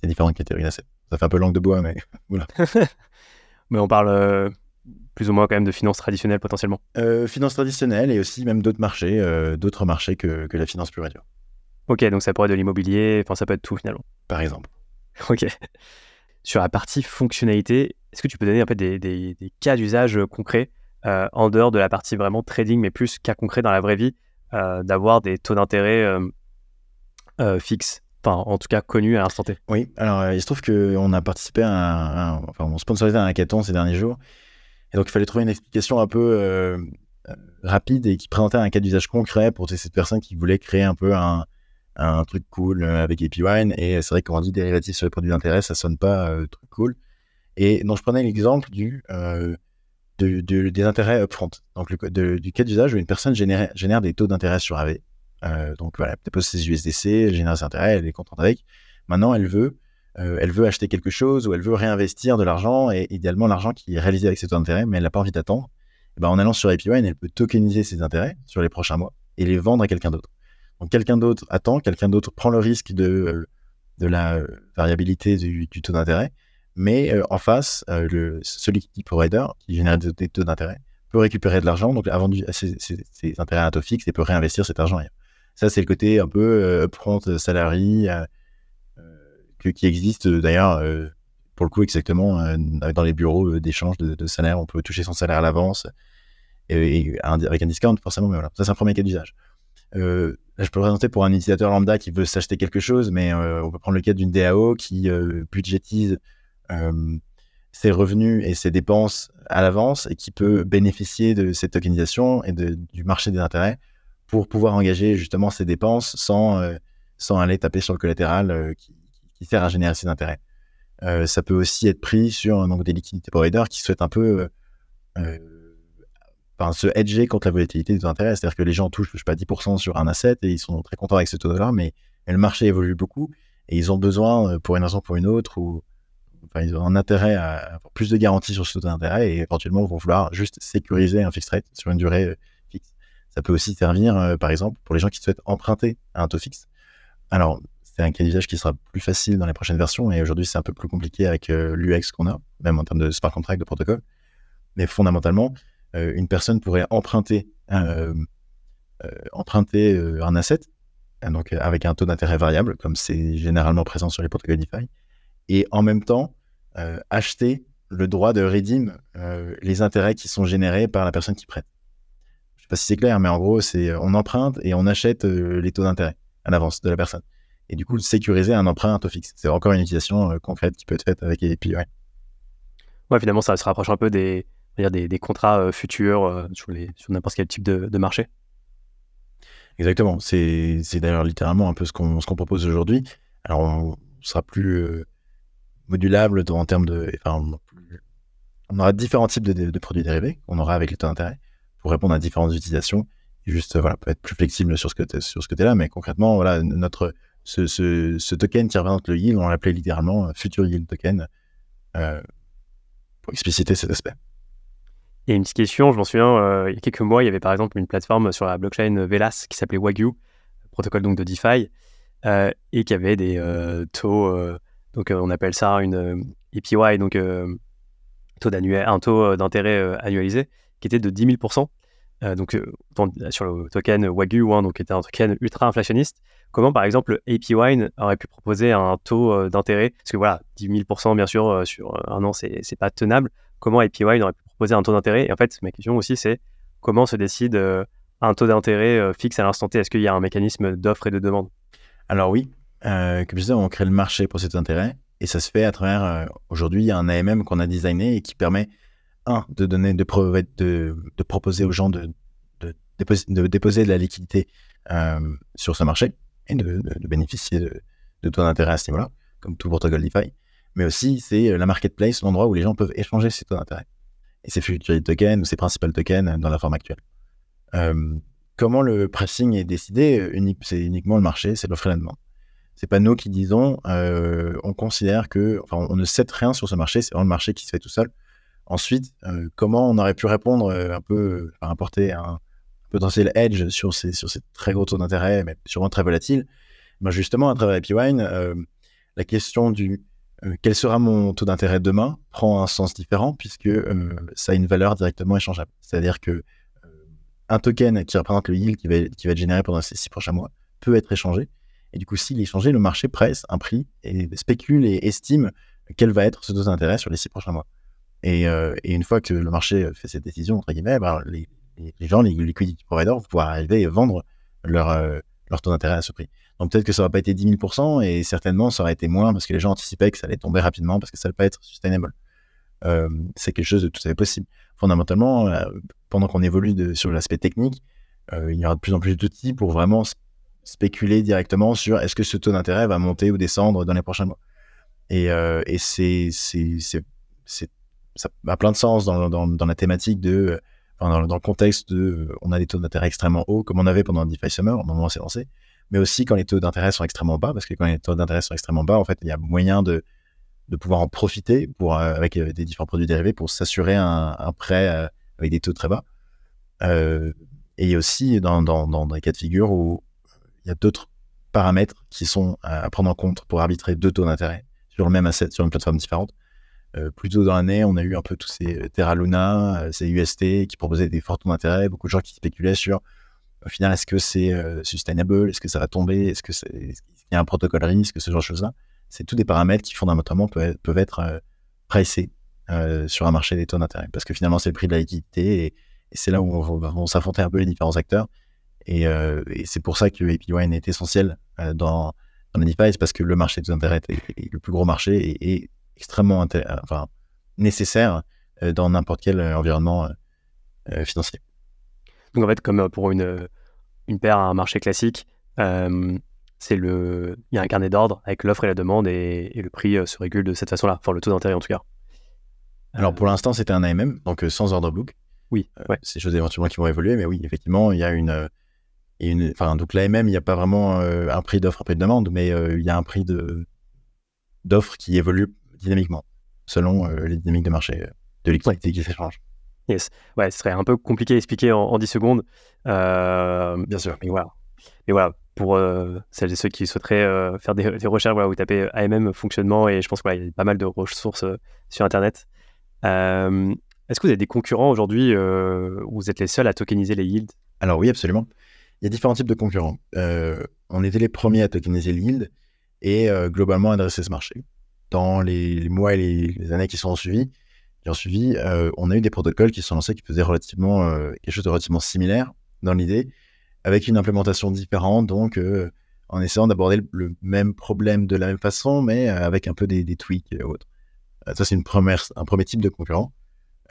ces différentes catégories d'assets. Ça fait un peu langue de bois, mais voilà. mais on parle plus ou moins quand même de finances traditionnelles potentiellement. finances traditionnelles et aussi même d'autres marchés, d'autres marchés que, que la finance pure et dure. Ok, donc ça pourrait être de l'immobilier, enfin ça peut être tout finalement. Par exemple. Ok. Sur la partie fonctionnalité, est-ce que tu peux donner un peu des, cas d'usage concrets en dehors de la partie vraiment trading, mais plus cas concret dans la vraie vie, d'avoir des taux d'intérêt fixes? Enfin, en tout cas connus à l'instant T. Oui, alors il se trouve qu'on a participé à un, enfin, on sponsorisait un hackathon ces derniers jours. Et donc, il fallait trouver une explication un peu rapide et qui présentait un cas d'usage concret pour ces personnes qui voulaient créer un peu un, un truc cool avec Epywine. Et c'est vrai qu'on dit dérivatif sur les produits d'intérêt, ça sonne pas truc cool. Et donc, je prenais l'exemple du, euh, des intérêts upfront. Donc, du cas d'usage où une personne génère, des taux d'intérêt sur AV. Euh, donc, voilà, dépose ses USDC, elle génère ses intérêts, elle est contente avec. Maintenant, elle veut, euh, elle veut acheter quelque chose ou elle veut réinvestir de l'argent et idéalement l'argent qui est réalisé avec ses taux d'intérêt, mais elle n'a pas envie d'attendre. Ben, en allant sur API elle peut tokeniser ses intérêts sur les prochains mois et les vendre à quelqu'un d'autre. Donc, quelqu'un d'autre attend, quelqu'un d'autre prend le risque de, de la variabilité du, taux d'intérêt mais euh, en face, euh, le, celui qui provider, qui génère des, taux d'intérêt, peut récupérer de l'argent, donc a vendu ses, intérêts à taux fixe et peut réinvestir cet argent. Ça, c'est le côté un peu euh, upfront salary qui existe d'ailleurs, pour le coup, exactement dans les bureaux d'échange de, salaire. On peut toucher son salaire à l'avance avec un discount, forcément, mais voilà. Ça, c'est un premier cas d'usage. Euh, je peux présenter pour un utilisateur lambda qui veut s'acheter quelque chose, mais on peut prendre le cas d'une DAO qui budgétise euh, ses revenus et ses dépenses à l'avance et qui peut bénéficier de cette tokenisation et du marché des intérêts pour pouvoir engager justement ses dépenses sans, euh, sans aller taper sur le collatéral euh, qui, sert à générer ses intérêts. ça peut aussi être pris sur donc, des liquidités providers qui souhaitent un peu se hedger contre la volatilité des intérêts. C'est-à-dire que les gens touchent, je sais pas, 10% sur un asset et ils sont très contents avec ce taux-là, mais, le marché évolue beaucoup et ils ont besoin, pour une raison ou pour une autre, ou ils ont un intérêt à avoir plus de garanties sur ce taux d'intérêt et éventuellement vont vouloir juste sécuriser un fixed rate sur une durée euh, fixe. Ça peut aussi servir, euh, par exemple, pour les gens qui souhaitent emprunter à un taux fixe. Alors, c'est un cas d'usage qui sera plus facile dans les prochaines versions et aujourd'hui, c'est un peu plus compliqué avec euh, l'UX qu'on a, même en termes de smart contract, de protocole. Mais fondamentalement, une personne pourrait emprunter, un asset donc avec un taux d'intérêt variable, comme c'est généralement présent sur les protocoles DeFi, et en même temps euh, acheter le droit de redeem euh, les intérêts qui sont générés par la personne qui prête. Je ne sais pas si c'est clair, mais en gros, c'est euh, on emprunte et on achète les taux d'intérêt à l'avance de la personne. Et du coup, sécuriser un emprunt à taux fixe. C'est encore une utilisation concrète qui peut être faite avec les API. Ouais. ouais, finalement, ça se rapproche un peu des, des, des contrats futurs sur, sur n'importe quel type de, marché. Exactement. C'est d'ailleurs littéralement un peu ce qu'on propose aujourd'hui. Alors, on sera plus modulable en termes de. Enfin, on aura différents types de, produits dérivés qu'on aura avec les taux d'intérêt pour répondre à différentes utilisations. Et juste, voilà, peut être plus flexible sur ce côté, sur ce côté-là, mais concrètement, voilà, notre, ce, token qui représente le yield, on l'appelait littéralement euh, Future Yield Token euh, pour expliciter cet aspect. A une petite question, je m'en souviens, euh, il y a quelques mois, il y avait par exemple une plateforme sur la blockchain Velas qui s'appelait Wagyu, protocole donc de DeFi, et qui avait des taux donc, euh, on appelle ça une EPY, euh, donc euh, taux un taux d'intérêt annualisé, qui était de 10 000 donc, sur le token Wagyu, hein, donc, qui était un token ultra inflationniste, comment par exemple APY aurait pu proposer un taux d'intérêt? Parce que voilà, 10 000 bien sûr, sur un an, c'est pas tenable. Comment APY aurait pu proposer un taux d'intérêt. Et en fait, ma question aussi, c'est comment se décide un taux d'intérêt fixe à l'instant T? Est-ce qu'il y a un mécanisme d'offre et de demande? Alors oui, euh, comme je disais, on crée le marché pour cet intérêt et ça se fait à travers euh, aujourd'hui un AMM qu'on a designé et qui permet un de donner de, proposer aux gens de, déposer, de, la liquidité euh, sur ce marché et de, bénéficier de, taux d'intérêt à ce niveau-là, comme tout protocole DeFi. Mais aussi, c'est la marketplace, l'endroit où les gens peuvent échanger ces taux d'intérêt et ces future tokens ou ces principal tokens dans la forme actuelle. comment le pricing est décidé C'est uniquement le marché, c'est l'offre et la demande c'est pas nous qui disons, euh, on considère que, enfin, on ne sait rien sur ce marché, c'est vraiment le marché qui se fait tout seul. Ensuite, euh, comment on aurait pu répondre euh, un peu, enfin, apporter un potentiel edge sur ces, sur ces très gros taux d'intérêt, mais sûrement très volatiles ben Justement, à travers AppyWine, la question du quel sera mon taux d'intérêt demain prend un sens différent puisque ça a une valeur directement échangeable. C'est-à-dire que un token qui représente le yield qui va, être généré pendant ces six prochains mois peut être échangé et du coup, s'il est changé, le marché presse un prix et spécule et estime quel va être ce taux d'intérêt sur les six prochains mois. Et, une fois que le marché fait cette décision, entre guillemets, ben, les, gens, les liquidity providers, vont pouvoir arriver et vendre leur taux d'intérêt à ce prix. Donc peut-être que ça va pas été 10 000 et certainement ça aurait été moins parce que les gens anticipaient que ça allait tomber rapidement parce que ça allait pas être sustainable. c'est quelque chose de tout à fait possible. Fondamentalement, pendant qu'on évolue sur l'aspect technique, il y aura de plus en plus d'outils pour vraiment spéculer directement sur est-ce que ce taux d'intérêt va monter ou descendre dans les prochains mois. Et, c'est, ça a plein de sens dans, dans, la thématique de, dans, le contexte de, on a des taux d'intérêt extrêmement hauts, comme on avait pendant DeFi Summer, au moment où on s'est lancé, mais aussi quand les taux d'intérêt sont extrêmement bas, parce que quand les taux d'intérêt sont extrêmement bas, en fait, il y a moyen de, de pouvoir en profiter pour, euh, avec euh, des différents produits dérivés pour s'assurer un, prêt euh, avec des taux très bas. et aussi dans, dans, dans, des cas de figure où il y a d'autres paramètres qui sont à prendre en compte pour arbitrer deux taux d'intérêt sur le même asset, sur une plateforme différente. Plus tôt dans l'année, on a eu un peu tous ces Terra Luna, ces UST qui proposaient des forts taux d'intérêt, beaucoup de gens qui spéculaient sur au final, est-ce que c'est sustainable? Est-ce que ça va tomber? Est-ce qu'il y a un protocole risque? Ce genre de choses-là? C'est tous des paramètres qui fondamentalement peuvent, être pricés sur un marché des taux d'intérêt. Parce que finalement, c'est le prix de la liquidité et, c'est là où on va s'affronter un peu les différents acteurs. Et, c'est pour ça que APY est essentiel dans, dans parce que le marché des taux d'intérêt est, le plus gros marché et, et extrêmement nécessaire euh, dans n'importe quel euh, environnement euh, financier. Donc en fait, comme pour une, une paire à un marché classique, c'est le, il y a un carnet d'ordre avec l'offre et la demande et, le prix se régule de cette façon-là, enfin le taux d'intérêt en tout cas. Alors pour l'instant, c'était un AMM, donc sans order book. Oui, ouais. c'est des choses éventuellement qui vont évoluer, mais oui, effectivement, il y a une, une enfin donc l'AMM, il n'y a pas vraiment un prix d'offre, un prix de demande, mais il y a un prix de d'offre qui évolue dynamiquement, selon euh, les dynamiques de marché euh, de liquidité qui s'échangent. Yes. Ouais, ce serait un peu compliqué à expliquer en, 10 secondes. Euh, Bien sûr. Mais voilà. Mais voilà, pour celles et ceux qui souhaiteraient faire des, recherches, voilà, vous tapez AMM fonctionnement et je pense qu'il y a pas mal de ressources sur Internet. Est-ce que vous avez des concurrents aujourd'hui où vous êtes les seuls à tokeniser les yields? Alors oui, absolument. Il y a différents types de concurrents. on était les premiers à tokeniser les yields et globalement adresser ce marché dans les, mois et les, années qui sont suivis, qui suivi, euh, on a eu des protocoles qui sont lancés qui faisaient relativement euh, quelque chose de relativement similaire dans l'idée, avec une implémentation différente, donc euh, en essayant d'aborder le, même problème de la même façon, mais avec un peu des, tweaks et autres. ça, c'est une première, un premier type de concurrent.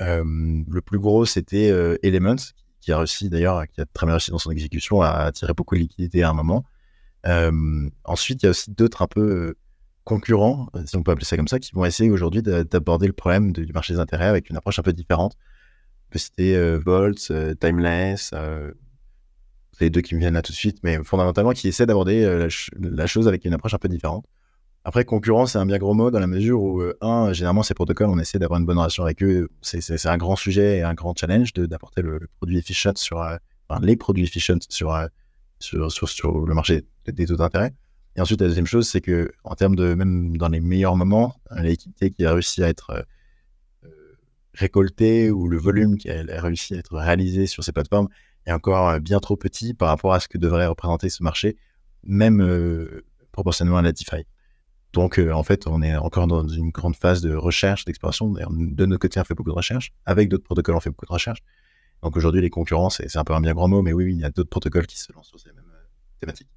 le plus gros, c'était Elements, qui a réussi d'ailleurs, qui a très bien réussi dans son exécution, à attirer beaucoup de liquidités à un moment. ensuite, il y a aussi d'autres un peu concurrents, euh, si on peut appeler ça comme ça, qui vont essayer aujourd'hui d'aborder le problème du marché des intérêts avec une approche un peu différente. On peut citer euh, Volt, euh, Timeless, les deux qui me viennent là tout de suite, mais fondamentalement qui essaient d'aborder la, chose avec une approche un peu différente. Après, concurrence, c'est un bien gros mot dans la mesure où, un, généralement, ces protocoles, on essaie d'avoir une bonne relation avec eux. C'est un grand sujet et un grand challenge d'apporter le, produit efficient sur, les produits efficient sur, sur, sur, sur, le marché des taux d'intérêt. Et ensuite, la deuxième chose, c'est que en termes de même dans les meilleurs moments, l'équité qui a réussi à être euh, euh, récoltée ou le volume qui a, réussi à être réalisé sur ces plateformes est encore euh, bien trop petit par rapport à ce que devrait représenter ce marché, même proportionnellement à la DeFi. Donc, en fait, on est encore dans une grande phase de recherche, d'exploration. De notre côté, on fait beaucoup de recherche. Avec d'autres protocoles, on fait beaucoup de recherche. Donc, aujourd'hui, les concurrents, c'est un peu un bien grand mot, mais oui, il y a d'autres protocoles qui se lancent sur ces mêmes thématiques.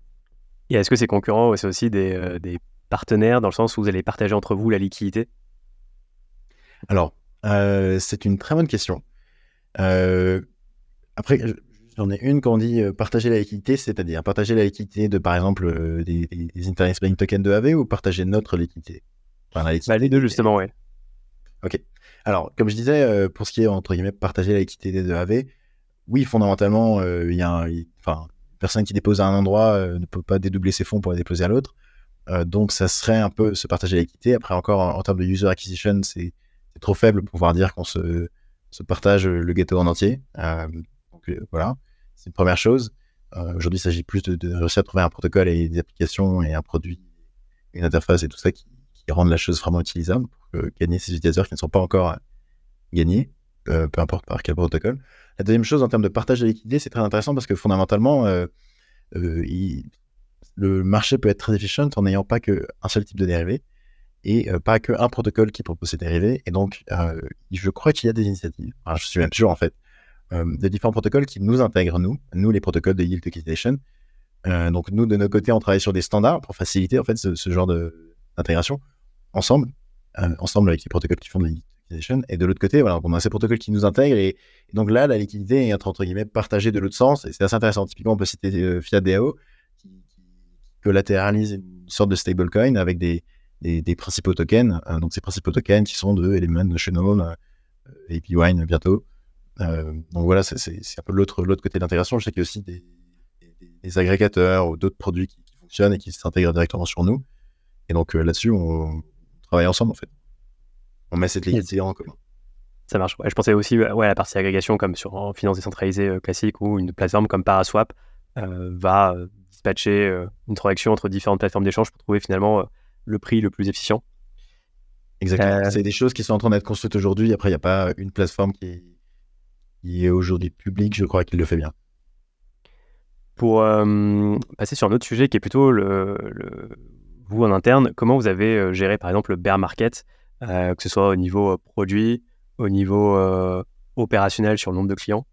Et est-ce que ces concurrents, c'est aussi euh, des, partenaires dans le sens où vous allez partager entre vous la liquidité? Alors, euh, c'est une très bonne question. Euh, après, j'en ai une quand on dit partager la liquidité, c'est-à-dire partager la liquidité de, par exemple, des, des Internet Bank Tokens de AV ou partager notre liquidité, bah, Les deux, justement, oui. Ok. Alors, comme je disais, pour ce qui est, entre guillemets, partager la liquidité de AV, oui, fondamentalement, il y a un, personne qui dépose à un endroit euh, ne peut pas dédoubler ses fonds pour les déposer à l'autre. Euh, donc, ça serait un peu se partager l'équité. Après, encore, en, termes de user acquisition, c'est trop faible pour pouvoir dire qu'on se, partage le gâteau en entier. Euh, donc, voilà, c'est une première chose. Aujourd'hui, il s'agit plus de, réussir à trouver un protocole et des applications et un produit, une interface et tout ça qui rendent la chose vraiment utilisable pour gagner ces utilisateurs qui ne sont pas encore gagnés, peu importe par quel protocole. La deuxième chose, en termes de partage de liquidité, c'est très intéressant parce que fondamentalement, euh, euh, le marché peut être très efficient en n'ayant pas qu'un seul type de dérivé. et pas qu'un protocole qui propose ces dérivés. Et donc, je crois qu'il y a des initiatives, je suis même sûr en fait, de différents protocoles qui nous intègrent, nous, nous les protocoles de yield tokenization. donc, nous, de notre côté, on travaille sur des standards pour faciliter en fait ce, ce genre d'intégration ensemble, ensemble avec les protocoles qui font de la et de l'autre côté, voilà, on a ces protocoles qui nous intègrent. Et, donc là, la liquidité est entre, guillemets partagée de l'autre sens. Et c'est assez intéressant. Typiquement, on peut citer euh, Fiat DAO qui, collatéralise une sorte de stablecoin avec des, principaux tokens. Euh, donc ces principaux tokens qui sont de Element, Notional, euh, APWine bientôt. donc voilà, c'est un peu l'autre côté de l'intégration. Je sais qu'il y a aussi des, des agrégateurs ou d'autres produits qui, fonctionnent et qui s'intègrent directement sur nous. Et donc là-dessus, on travaille ensemble en fait on met cette liquidité en commun. Ça marche. je pensais aussi ouais, à la partie agrégation, comme sur en finance décentralisée euh, classique, où une plateforme comme Paraswap euh, va euh, dispatcher une transaction entre différentes plateformes d'échange pour trouver finalement le prix le plus efficient. Exactement. C'est des choses qui sont en train d'être construites aujourd'hui. Après, il n'y a pas une plateforme qui est, aujourd'hui publique, je crois, qu'il le fait bien. Pour passer sur un autre sujet qui est plutôt le, vous en interne, comment vous avez géré par exemple le bear market que ce soit au niveau euh, produit, au niveau euh, opérationnel sur le nombre de clients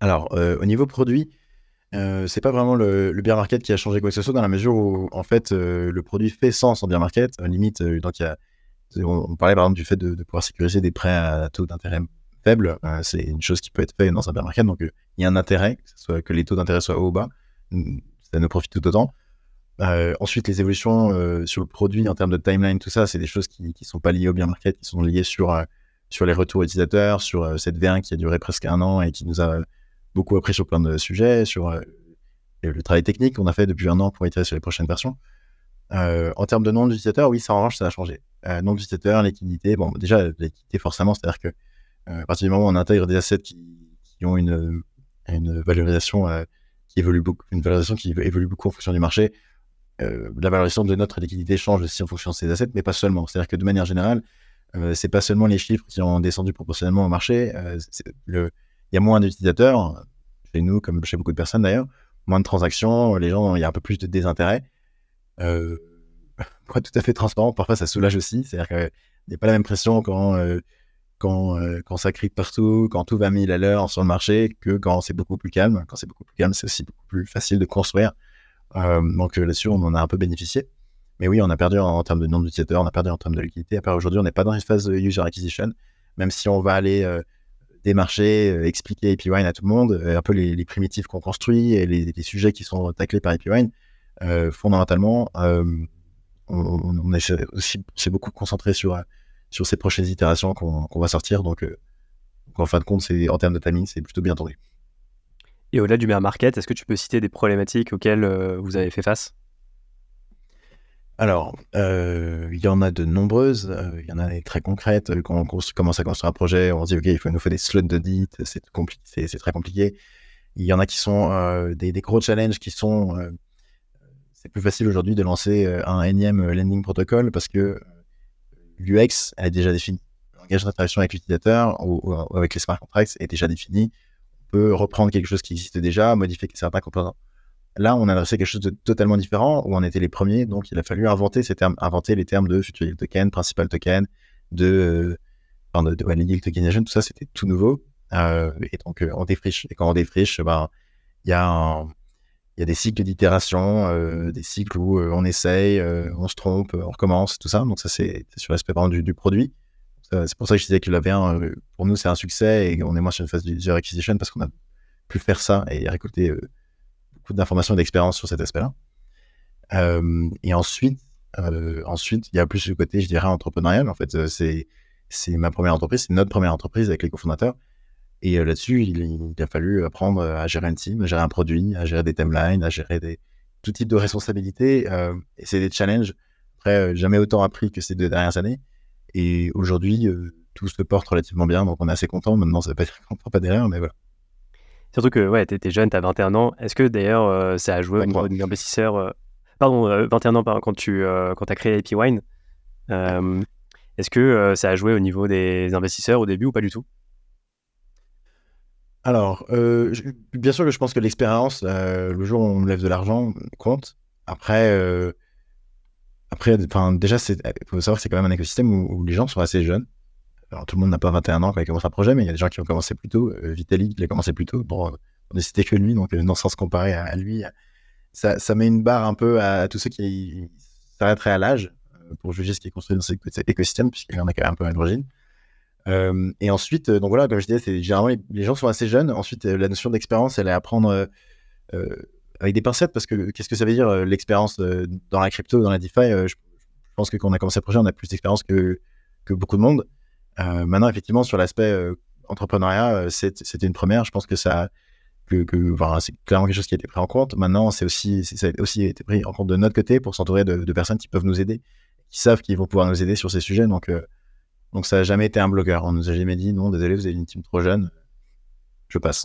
Alors, au niveau produit, euh, c'est pas vraiment le, le, bear market qui a changé quoi que ce soit dans la mesure où en fait le produit fait sens en bear market. limite, donc on, parlait par exemple du fait de, pouvoir sécuriser des prêts à taux d'intérêt faible. c'est une chose qui peut être faite dans un bear market. Donc il y a un intérêt, que, que les taux d'intérêt soient haut ou bas. Ça nous profite tout autant. Euh, ensuite, les évolutions euh, sur le produit en termes de timeline, tout ça, c'est des choses qui ne sont pas liées au bien market, qui sont liées sur, euh, sur les retours utilisateurs, sur cette V1 qui a duré presque un an et qui nous a beaucoup appris sur plein de sujets, sur le travail technique qu'on a fait depuis un an pour itérer sur les prochaines versions. en termes de nombre d'utilisateurs, oui, ça en revanche, ça a changé. nombre d'utilisateurs, liquidité, bon, déjà, liquidité, forcément, c'est-à-dire que à partir du moment où on intègre des assets qui, ont une, une valorisation qui évolue une valorisation qui évolue beaucoup en fonction du marché, euh, la valorisation de notre liquidité change aussi en fonction de ces assets, mais pas seulement. C'est-à-dire que de manière générale, euh, c'est pas seulement les chiffres qui ont descendu proportionnellement au marché. Euh, il y a moins d'utilisateurs chez nous, comme chez beaucoup de personnes d'ailleurs, moins de transactions, les gens, il y a un peu plus de désintérêt. être tout à fait transparent, parfois ça soulage aussi. C'est-à-dire qu'il n'y a pas la même pression quand, quand, quand ça crie partout, quand tout va mille à l'heure sur le marché, que quand c'est beaucoup plus calme. Quand c'est beaucoup plus calme, c'est aussi beaucoup plus facile de construire euh, donc euh, là-dessus, on en a un peu bénéficié. Mais oui, on a perdu en, termes de nombre d'utilisateurs, on a perdu en termes de liquidité. Après, aujourd'hui, on n'est pas dans une phase de user acquisition, même si on va aller euh, démarcher, expliquer APWine à tout le monde, un peu les, primitifs qu'on construit et les, sujets qui sont taclés par APWine. fondamentalement, on, on, est aussi c'est beaucoup concentré sur, sur ces prochaines itérations qu'on va sortir. Donc, en fin de compte, en termes de timing, c'est plutôt bien tourné. Et au-delà du bear market, est-ce que tu peux citer des problématiques auxquelles euh, vous avez fait face? Alors, euh, il y en a de nombreuses. Euh, il y en a des très concrètes. Quand on commence à construire un projet, on se dit, OK, il, faut, nous faut des slots d'audit, c'est c'est très compliqué. Il y en a qui sont des, gros challenges qui sont... c'est plus facile aujourd'hui de lancer un énième landing protocol parce que l'UX, est déjà définie. Le langage d'interaction avec l'utilisateur ou, avec les smart contracts est déjà défini peut reprendre quelque chose qui existait déjà, modifier certains composants. Là, on a adressé quelque chose de totalement différent, où on était les premiers, donc il a fallu inventer ces termes, inventer les termes de future yield token, principal token, de, euh, enfin de, de tout ça, c'était tout nouveau. Euh, et donc, euh, on défriche. Et quand on défriche, ben, il y a il y a des cycles d'itération, des cycles où on essaye, on se trompe, on recommence, tout ça. Donc ça, c'est sur l'aspect du, du produit. Euh, c'est pour ça que je disais que la V1, euh, pour nous, c'est un succès et on est moins sur une phase de user acquisition parce qu'on a pu faire ça et récolter euh, beaucoup d'informations et d'expérience sur cet aspect-là. et ensuite, ensuite, il y a plus le côté, je dirais, entrepreneurial. En fait, c'est ma première entreprise, c'est notre première entreprise avec les cofondateurs. Et là-dessus, il, a fallu apprendre à gérer un team, à gérer un produit, à gérer des timelines, à gérer tout type de responsabilités. et c'est des challenges. Après, jamais autant appris que ces deux dernières années. Et aujourd'hui, euh, tout se porte relativement bien, donc on est assez content. Maintenant, ça ne veut pas dire qu'on ne pas derrière, mais voilà. Surtout que ouais, tu étais jeune, tu as 21 ans. Est-ce que d'ailleurs, euh, ça a joué au niveau investisseur euh, Pardon, 21 ans quand tu quand as créé AP Wine. Est-ce que ça a joué au niveau des investisseurs au début ou pas du tout? Alors, bien sûr que je pense que l'expérience, le jour où on lève de l'argent, compte. Après, après, déjà, il faut savoir que c'est quand même un écosystème où, les gens sont assez jeunes. Alors, tout le monde n'a pas 21 ans quand il commence un projet, mais il y a des gens qui ont commencé plus tôt. Euh, Vitalik, il a commencé plus tôt. Bon, on n'est cité que lui, donc dans le sens comparé à, lui, ça, ça, met une barre un peu à, tous ceux qui s'arrêteraient à l'âge pour juger ce qui est construit dans cet écosystème, puisqu'il y en a quand même un peu à l'origine. Euh, et ensuite, euh, donc voilà, comme je disais, généralement les, gens sont assez jeunes. Ensuite, euh, la notion d'expérience, elle est à prendre avec des pincettes parce que qu'est-ce que ça veut dire l'expérience dans la crypto, dans la DeFi je, pense que quand on a commencé le projet, on a plus d'expérience que, que beaucoup de monde. maintenant, effectivement, sur l'aspect entrepreneuriat, c'était une première. Je pense que ça, que, c'est clairement quelque chose qui a été pris en compte. Maintenant, c'est aussi, ça a aussi été pris en compte de notre côté pour s'entourer de, personnes qui peuvent nous aider, qui savent qu'ils vont pouvoir nous aider sur ces sujets. Donc, donc ça n'a jamais été un blogueur. On nous a jamais dit non, désolé, vous avez une team trop jeune. Je passe.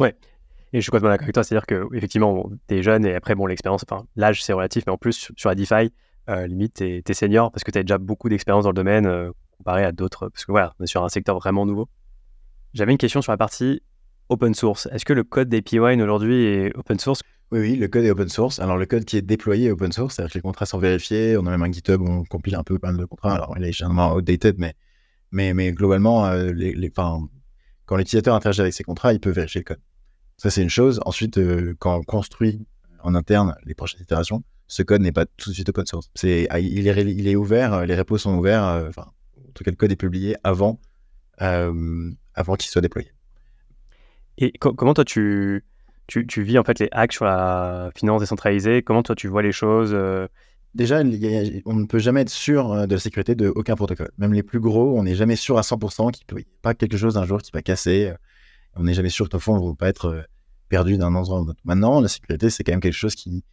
Et je suis complètement d'accord avec toi. C'est-à-dire que effectivement, tu es jeune et après, bon, l'expérience, l'âge, c'est relatif, mais en plus, sur la DeFi, euh, limite, tu es, senior parce que tu as déjà beaucoup d'expérience dans le domaine euh, comparé à d'autres. Parce que voilà, on est sur un secteur vraiment nouveau. J'avais une question sur la partie open source. Est-ce que le code d'API aujourd'hui est open source? Oui, oui, le code est open source. Alors, le code qui est déployé est open source, c'est-à-dire que les contrats sont vérifiés. On a même un GitHub on compile un peu mal de contrats. Alors, il est généralement outdated, mais mais, mais globalement, euh, les, les, quand l'utilisateur interagit avec ses contrats, il peut vérifier le code. Ça, c'est une chose. Ensuite, euh, quand on construit en interne les prochaines itérations, ce code n'est pas tout de suite open source. C'est, ah, il, est, il est ouvert, euh, les repos sont ouverts, enfin, en tout cas, le code est publié avant, avant qu'il soit déployé. Et comment toi, tu, tu, tu, vis en fait les hacks sur la finance décentralisée? Comment toi, tu vois les choses déjà, on ne peut jamais être sûr euh, de la sécurité de aucun protocole. Même les plus gros, on n'est jamais sûr à 100% qu'il n'y ait pas quelque chose un jour qui va casser. Euh, on n'est jamais sûr que nos fonds ne vont pas être euh, perdus d'un endroit à l'autre. Maintenant, la sécurité, c'est quand même quelque chose qui,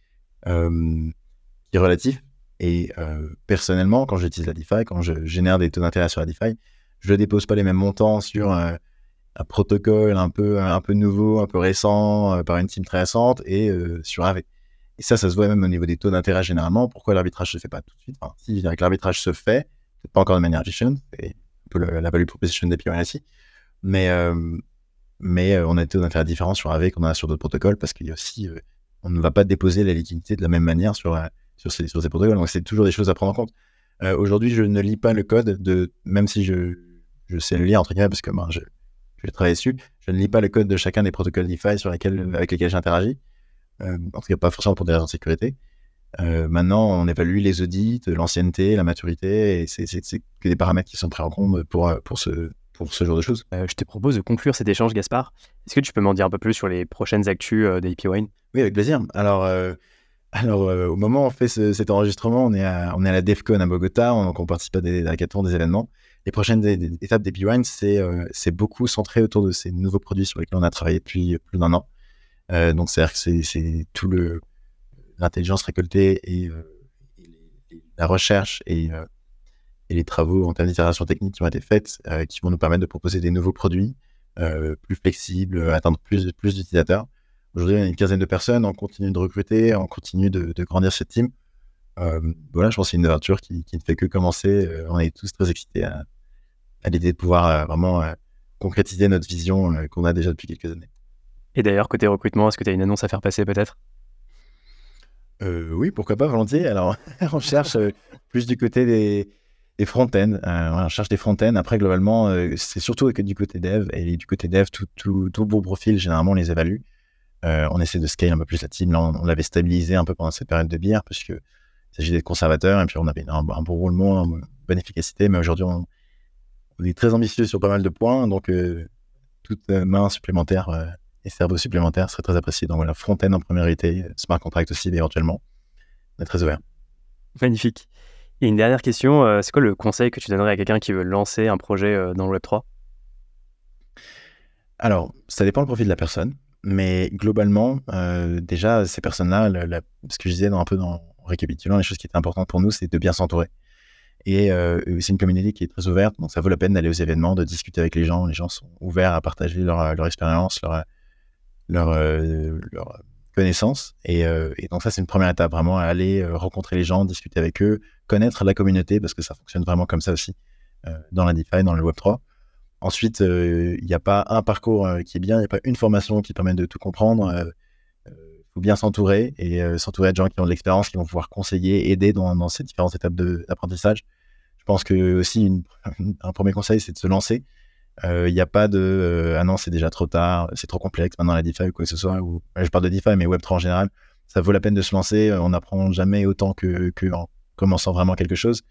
est relatif. Et personnellement, quand j'utilise la DeFi, quand je génère des taux d'intérêt sur la DeFi, je ne dépose pas les mêmes montants sur un protocole un peu, un peu nouveau, un peu récent, par une team très récente, et sur AV. Et ça, ça se voit même au niveau des taux d'intérêt généralement. Pourquoi l'arbitrage se fait pas tout de suite? Si l'arbitrage se fait, peut pas encore de manière efficiente, c'est un peu la value proposition des PYC, mais, euh, mais euh, on a des taux d'intérêt différents sur AV qu'on a sur d'autres protocoles parce qu'il y a aussi, euh, on ne va pas déposer la liquidité de la même manière sur, sur, ces, sur ces protocoles. Donc, c'est toujours des choses à prendre en compte. Aujourd'hui, je ne lis pas le code de, même si je, je sais le lire, entre guillemets, parce que ben, je, je vais travailler dessus, je ne lis pas le code de chacun des protocoles DeFi sur lesquels, avec lesquels j'interagis. Euh, en tout cas pas forcément pour des raisons de sécurité. Euh, maintenant, on évalue les audits, l'ancienneté, la maturité, et c'est que des paramètres qui sont pris en compte pour, pour, ce, pour ce genre de choses. Euh, je te propose de conclure cet échange, Gaspard. Est-ce que tu peux m'en dire un peu plus sur les prochaines actus euh, d'AP Wine? Oui, avec plaisir. Alors, alors au moment où on fait cet enregistrement, on est, à, on est à la DEFCON à Bogota, on, donc on participe à des hackathons, des événements. Les prochaines étapes d'AP Wine, c'est beaucoup centré autour de ces nouveaux produits sur lesquels on a travaillé depuis plus d'un an. Euh, donc, c'est-à-dire que c'est tout le l'intelligence récoltée et, euh, la recherche et, euh, et, les travaux en termes d'itération technique qui ont été faites, qui vont nous permettre de proposer des nouveaux produits plus flexibles, atteindre plus, plus d'utilisateurs. Aujourd'hui, on a une quinzaine de personnes, on continue de recruter, on continue de, de grandir cette team. voilà, je pense que c'est une aventure qui, qui, ne fait que commencer. on est tous très excités à, à l'idée de pouvoir vraiment concrétiser notre vision qu'on a déjà depuis quelques années. Et d'ailleurs, côté recrutement, est-ce que tu as une annonce à faire passer peut-être? Euh, Oui, pourquoi pas, volontiers. Alors, on cherche euh, plus du côté des, des front-end. Euh, on cherche des front-end. Après, globalement, c'est surtout que du côté dev. Et du côté dev, tout, tout, tout beau profil, généralement, on les évalue. on essaie de scale un peu plus la team. Là, on, l'avait stabilisé un peu pendant cette période de bière, parce que s'agit d'être conservateur. Et puis, on avait un, bon roulement, une bonne efficacité. Mais aujourd'hui, on, est très ambitieux sur pas mal de points. Donc, toute main supplémentaire et cerveaux supplémentaires serait très apprécié. Donc voilà, front-end en priorité, smart contract aussi éventuellement. On est très ouvert. Magnifique. Une dernière question, euh, c'est quoi le conseil que tu donnerais à quelqu'un qui veut lancer un projet euh, dans le Web3 Alors, ça dépend le profil de la personne, mais globalement, euh, déjà, ces personnes-là, ce que je disais dans, un peu dans, en récapitulant, les choses qui étaient importantes pour nous, c'est de bien s'entourer. Et c'est une communauté qui est très ouverte, donc ça vaut la peine d'aller aux événements, de discuter avec les gens. Les gens sont ouverts à partager leur, expérience, leur, leur, connaissance. Et, et, donc ça, c'est une première étape, vraiment aller euh, rencontrer les gens, discuter avec eux, connaître la communauté, parce que ça fonctionne vraiment comme ça aussi dans la DeFi, dans le Web3. Ensuite, il n'y a pas un parcours qui est bien, il n'y a pas une formation qui permet de tout comprendre. Il faut bien s'entourer et s'entourer de gens qui ont de l'expérience, qui vont pouvoir conseiller, aider dans, dans ces différentes étapes d'apprentissage. Je pense que aussi un premier conseil, c'est de se lancer. Il n'y a pas de ah non, c'est déjà trop tard, c'est trop complexe maintenant la DeFi ou quoi que ce soit. Ou, je parle de DeFi, mais Web3 en général, ça vaut la peine de se lancer. On n'apprend jamais autant que, que en commençant vraiment quelque chose.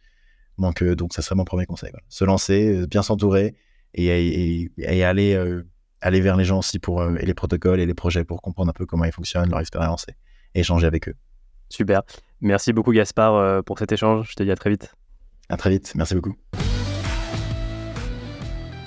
Donc, donc ça serait mon premier conseil. Se lancer, bien s'entourer et, et, aller, aller vers les gens aussi pour et les protocoles et les projets pour comprendre un peu comment ils fonctionnent, leur expérience et, échanger avec eux. Super. Merci beaucoup Gaspard pour cet échange. Je te dis à très vite. À très vite. Merci beaucoup.